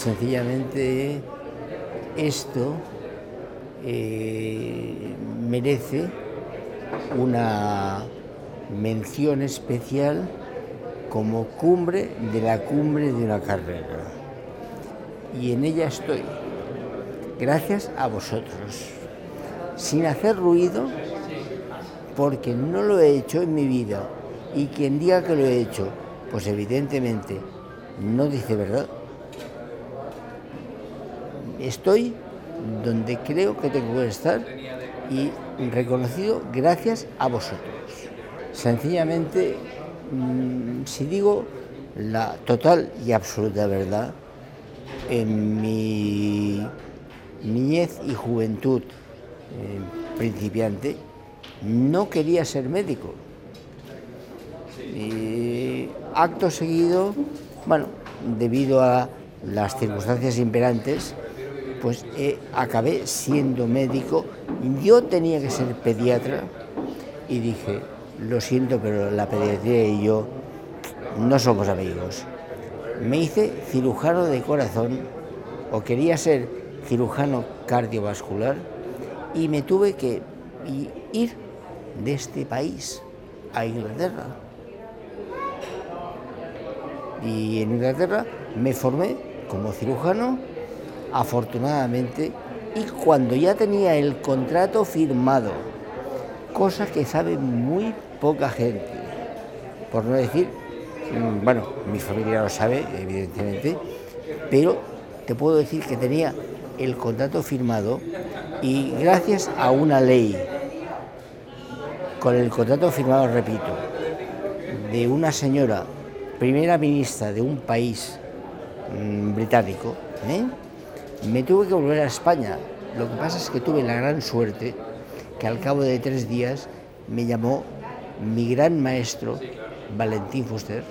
Sencillamente esto eh, merece una mención especial como cumbre de la cumbre de una carrera. Y en ella estoy, gracias a vosotros, sin hacer ruido, porque no lo he hecho en mi vida. Y quien diga que lo he hecho, pues evidentemente no dice verdad. Estoy donde creo que tengo que estar y reconocido gracias a vosotros. Sencillamente, mm, si digo la total y absoluta verdad, en mi niñez y juventud eh, principiante, no quería ser médico. Y acto seguido, bueno, debido a las circunstancias imperantes, pues eh, acabé siendo médico. Yo tenía que ser pediatra y dije, lo siento, pero la pediatría y yo no somos amigos. Me hice cirujano de corazón o quería ser cirujano cardiovascular y me tuve que ir de este país a Inglaterra. Y en Inglaterra me formé como cirujano afortunadamente, y cuando ya tenía el contrato firmado, cosa que sabe muy poca gente, por no decir, mm, bueno, mi familia lo sabe, evidentemente, pero te puedo decir que tenía el contrato firmado y gracias a una ley, con el contrato firmado, repito, de una señora primera ministra de un país mm, británico, ¿eh? Me tuve que volver a España. Lo que pasa es que tuve la gran suerte que al cabo de tres días me llamó mi gran maestro, Valentín Fuster,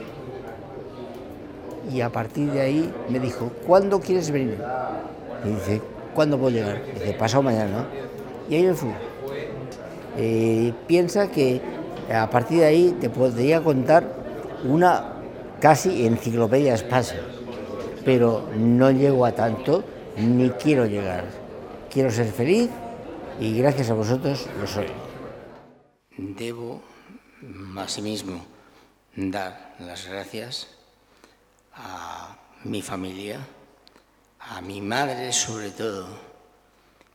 y a partir de ahí me dijo, ¿cuándo quieres venir? Y dice, ¿cuándo puedo llegar? dice, pasado mañana. Y ahí me fui. Eh, piensa que a partir de ahí te podría contar una casi enciclopedia espacial, pero no llego a tanto ni quiero llegar. Quiero ser feliz y gracias a vosotros lo soy. Debo asimismo dar las gracias a mi familia, a mi madre sobre todo,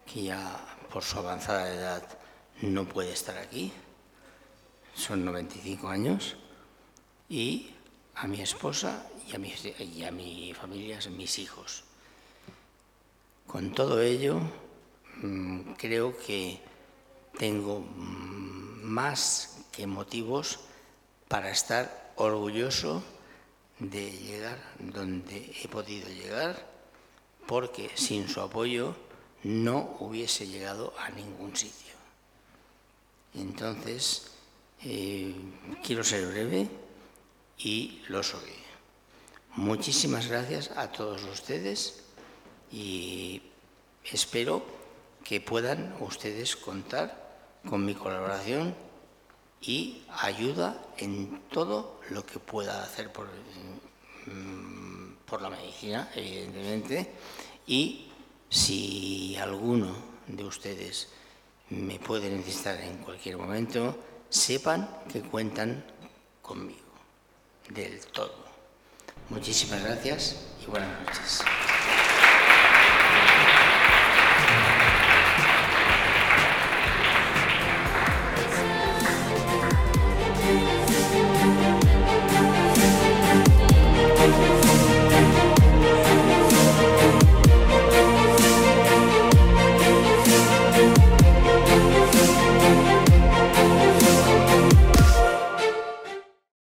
que ya por su avanzada edad no puede estar aquí, son 95 años, y a mi esposa y a mi, y a mi familia, mis hijos. Con todo ello, mm, creo que tengo mm, más que motivos para estar orgulloso de llegar donde he podido llegar, porque sin su apoyo no hubiese llegado a ningún sitio. Entonces, eh, quiero ser breve y lo soy. Muchísimas gracias a todos ustedes y espero que puedan ustedes contar con mi colaboración y ayuda en todo lo que pueda hacer por, mm, por la medicina, evidentemente, y si alguno de ustedes me puede necesitar en cualquier momento, sepan que cuentan conmigo, del todo. Muchísimas gracias y buenas noches.